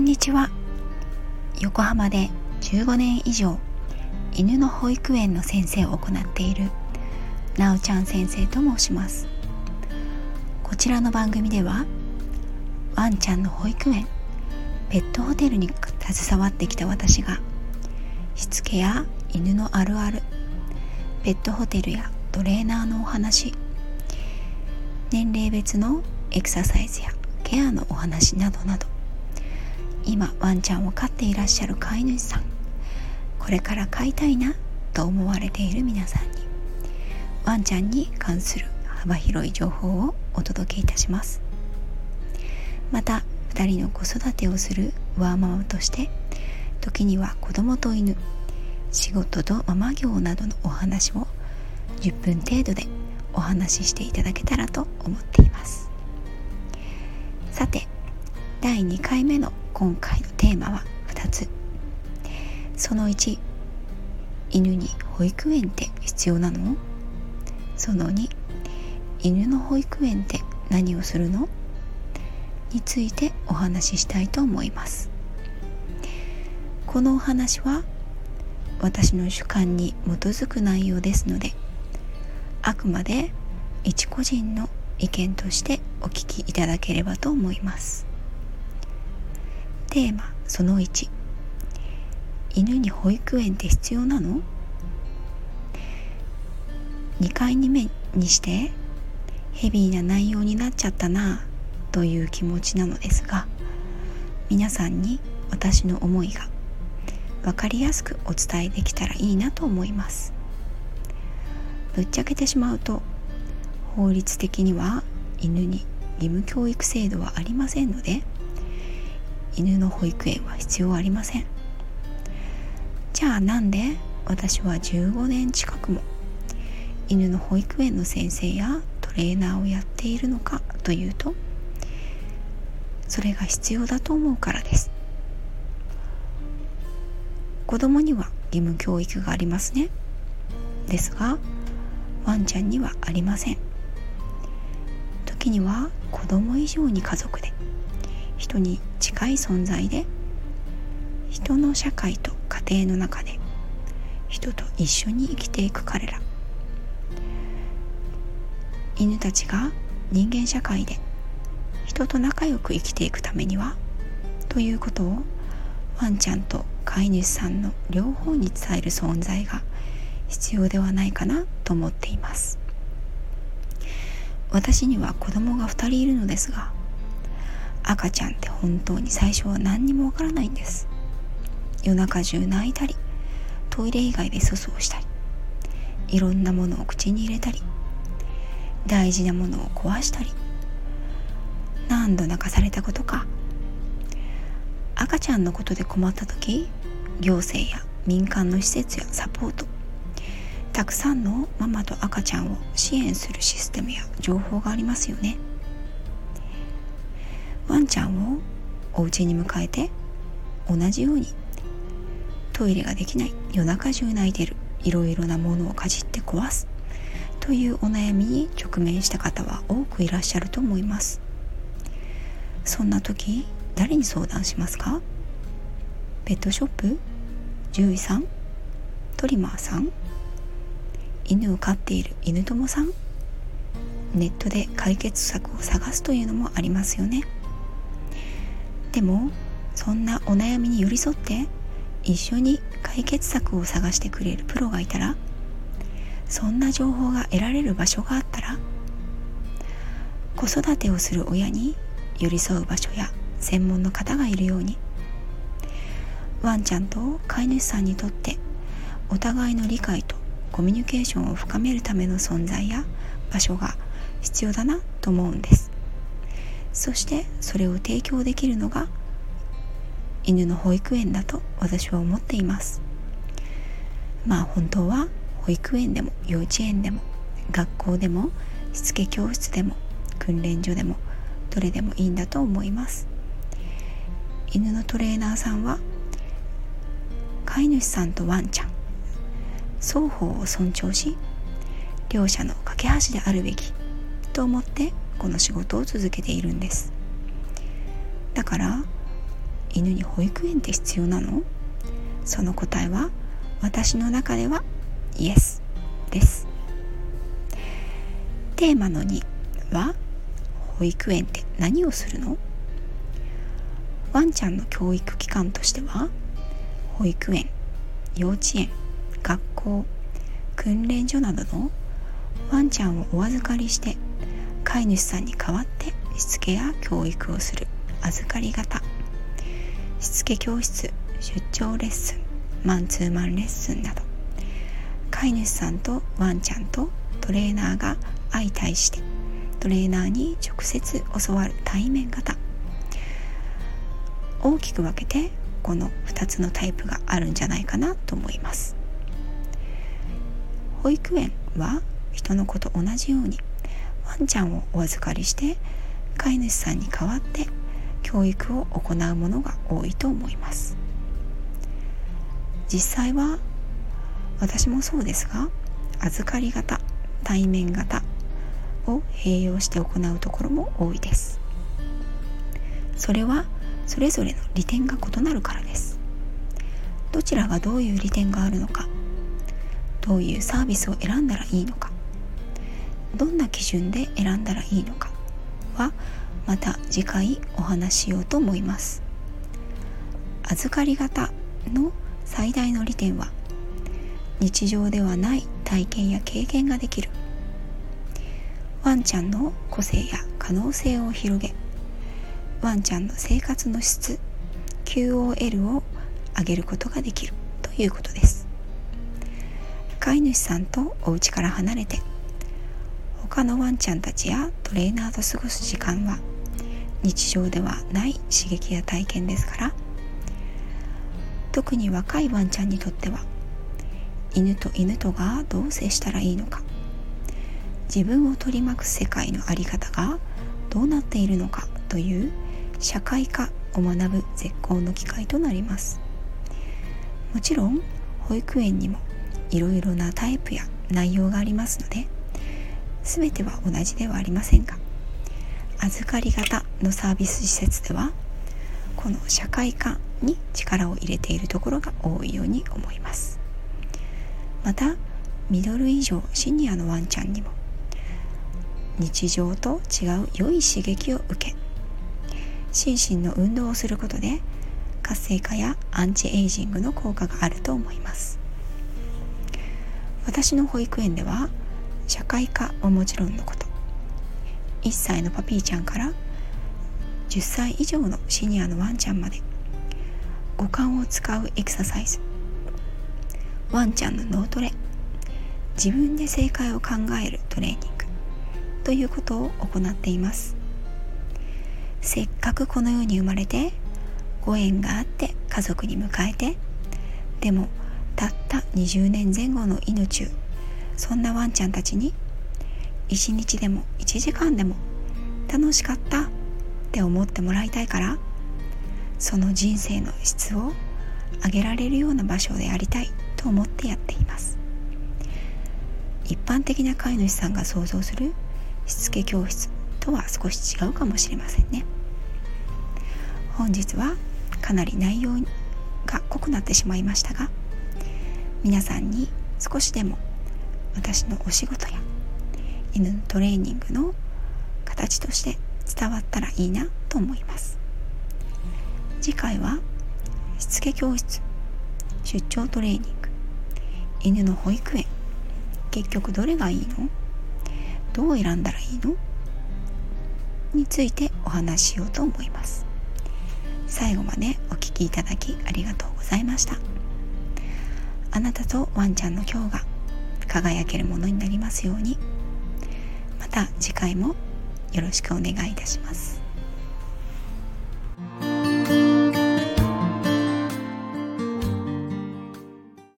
んにちは。横浜で15年以上犬の保育園の先生を行っているなおちゃん先生と申します。こちらの番組ではワンちゃんの保育園ペットホテルに携わってきた私がしつけや犬のあるあるペットホテルやトレーナーのお話年齢別のエクササイズやケアのお話などなど今ワンちゃんを飼っていらっしゃる飼い主さん。これから飼いたいなと思われている皆さんにワンちゃんに関する幅広い情報をお届けいたします。また2人の子育てをするワーママとして時には子供と犬仕事とママ業などのお話を10分程度でお話ししていただけたらと思っています。さて第2回目の今回のテーマは2つ。その1犬に保育園って必要なの？その2犬の保育園って何をするの？についてお話ししたいと思います。このお話は私の主観に基づく内容ですのであくまで一個人の意見としてお聞きいただければと思います。テーマその1犬に保育園って必要なの？2回目にしてヘビーな内容になっちゃったなという気持ちなのですが皆さんに私の思いが分かりやすくお伝えできたらいいなと思います。ぶっちゃけてしまうと法律的には犬に義務教育制度はありませんので犬の保育園は必要ありません。じゃあなんで私は15年近くも犬の保育園の先生やトレーナーをやっているのかというとそれが必要だと思うからです。子供には義務教育がありますね。ですがワンちゃんにはありません。時には子供以上に家族で人に近い存在で人の社会と家庭の中で人と一緒に生きていく彼ら。犬たちが人間社会で人と仲良く生きていくためにはということをワンちゃんと飼い主さんの両方に伝える存在が必要ではないかなと思っています。私には子供が2人いるのですが赤ちゃんって本当に最初は何にもわからないんです。夜中中泣いたりトイレ以外で粗相したりいろんなものを口に入れたり大事なものを壊したり何度泣かされたことか。赤ちゃんのことで困った時行政や民間の施設やサポートたくさんのママと赤ちゃんを支援するシステムや情報がありますよね。ワンちゃんをお家に迎えて同じようにトイレができない夜中中泣いてるいろいろなものをかじって壊すというお悩みに直面した方は多くいらっしゃると思います。そんな時誰に相談しますか？ペットショップ獣医さんトリマーさん犬を飼っている犬友さんネットで解決策を探すというのもありますよね。でもそんなお悩みに寄り添って一緒に解決策を探してくれるプロがいたらそんな情報が得られる場所があったら子育てをする親に寄り添う場所や専門の方がいるようにワンちゃんと飼い主さんにとってお互いの理解とコミュニケーションを深めるための存在や場所が必要だなと思うんです。そしてそれを提供できるのが犬の保育園だと私は思っています。まあ本当は保育園でも幼稚園でも学校でもしつけ教室でも訓練所でもどれでもいいんだと思います。犬のトレーナーさんは飼い主さんとワンちゃん双方を尊重し両者の架け橋であるべきと思ってこの仕事を続けているんです。だから犬に保育園って必要なの？その答えは私の中ではイエスです。テーマの2は保育園って何をするの？ワンちゃんの教育機関としては保育園幼稚園学校訓練所などのワンちゃんをお預かりして飼い主さんに代わってしつけや教育をする預かり型しつけ教室出張レッスンマンツーマンレッスンなど。飼い主さんとワンちゃんとトレーナーが相対してトレーナーに直接教わる対面型大きく分けてこの2つのタイプがあるんじゃないかなと思います。保育園は人の子と同じようにワンちゃんをお預かりして飼い主さんに代わって教育を行うものが多いと思います。実際は私もそうですが預かり型対面型を併用して行うところも多いです。それはそれぞれの利点が異なるからです。どちらがどういう利点があるのかどういうサービスを選んだらいいのかどんな基準で選んだらいいのかはまた次回お話しようと思います。預かり型の最大の利点は日常ではない体験や経験ができる。ワンちゃんの個性や可能性を広げワンちゃんの生活の質 QOL を上げることができるということです。飼い主さんとお家から離れて他のワンちゃんたちやトレーナーと過ごす時間は日常ではない刺激や体験ですから特に若いワンちゃんにとっては犬と犬とがどう接したらいいのか自分を取り巻く世界の在り方がどうなっているのかという社会科を学ぶ絶好の機会となります。もちろん保育園にもいろいろなタイプや内容がありますので全ては同じではありませんが預かり型のサービス施設ではこの社会科に力を入れているところが多いように思います。またミドル以上シニアのワンちゃんにも日常と違う良い刺激を受け心身の運動をすることで活性化やアンチエイジングの効果があると思います。私の保育園では社会科はもちろんのこと。1歳のパピーちゃんから10歳以上のシニアのワンちゃんまで五感を使うエクササイズ。ワンちゃんの脳トレ。自分で正解を考えるトレーニングということを行っています。せっかくこの世に生まれてご縁があって家族に迎えてでもたった20年前後の命そんなワンちゃんたちに一日でも1時間でも楽しかったって思ってもらいたいからその人生の質を上げられるような場所でありたいと思ってやっています。一般的な飼い主さんが想像するしつけ教室とは少し違うかもしれませんね。本日はかなり内容が濃くなってしまいましたが皆さんに少しでも私のお仕事や犬のトレーニングの形として伝わったらいいなと思います。次回はしつけ教室出張トレーニング。犬の保育園結局どれがいいの？どう選んだらいいの？についてお話ししようと思います。最後までお聴きいただきありがとうございました。あなたとワンちゃんの今日が輝けるものになりますように。また次回もよろしくお願いいたします。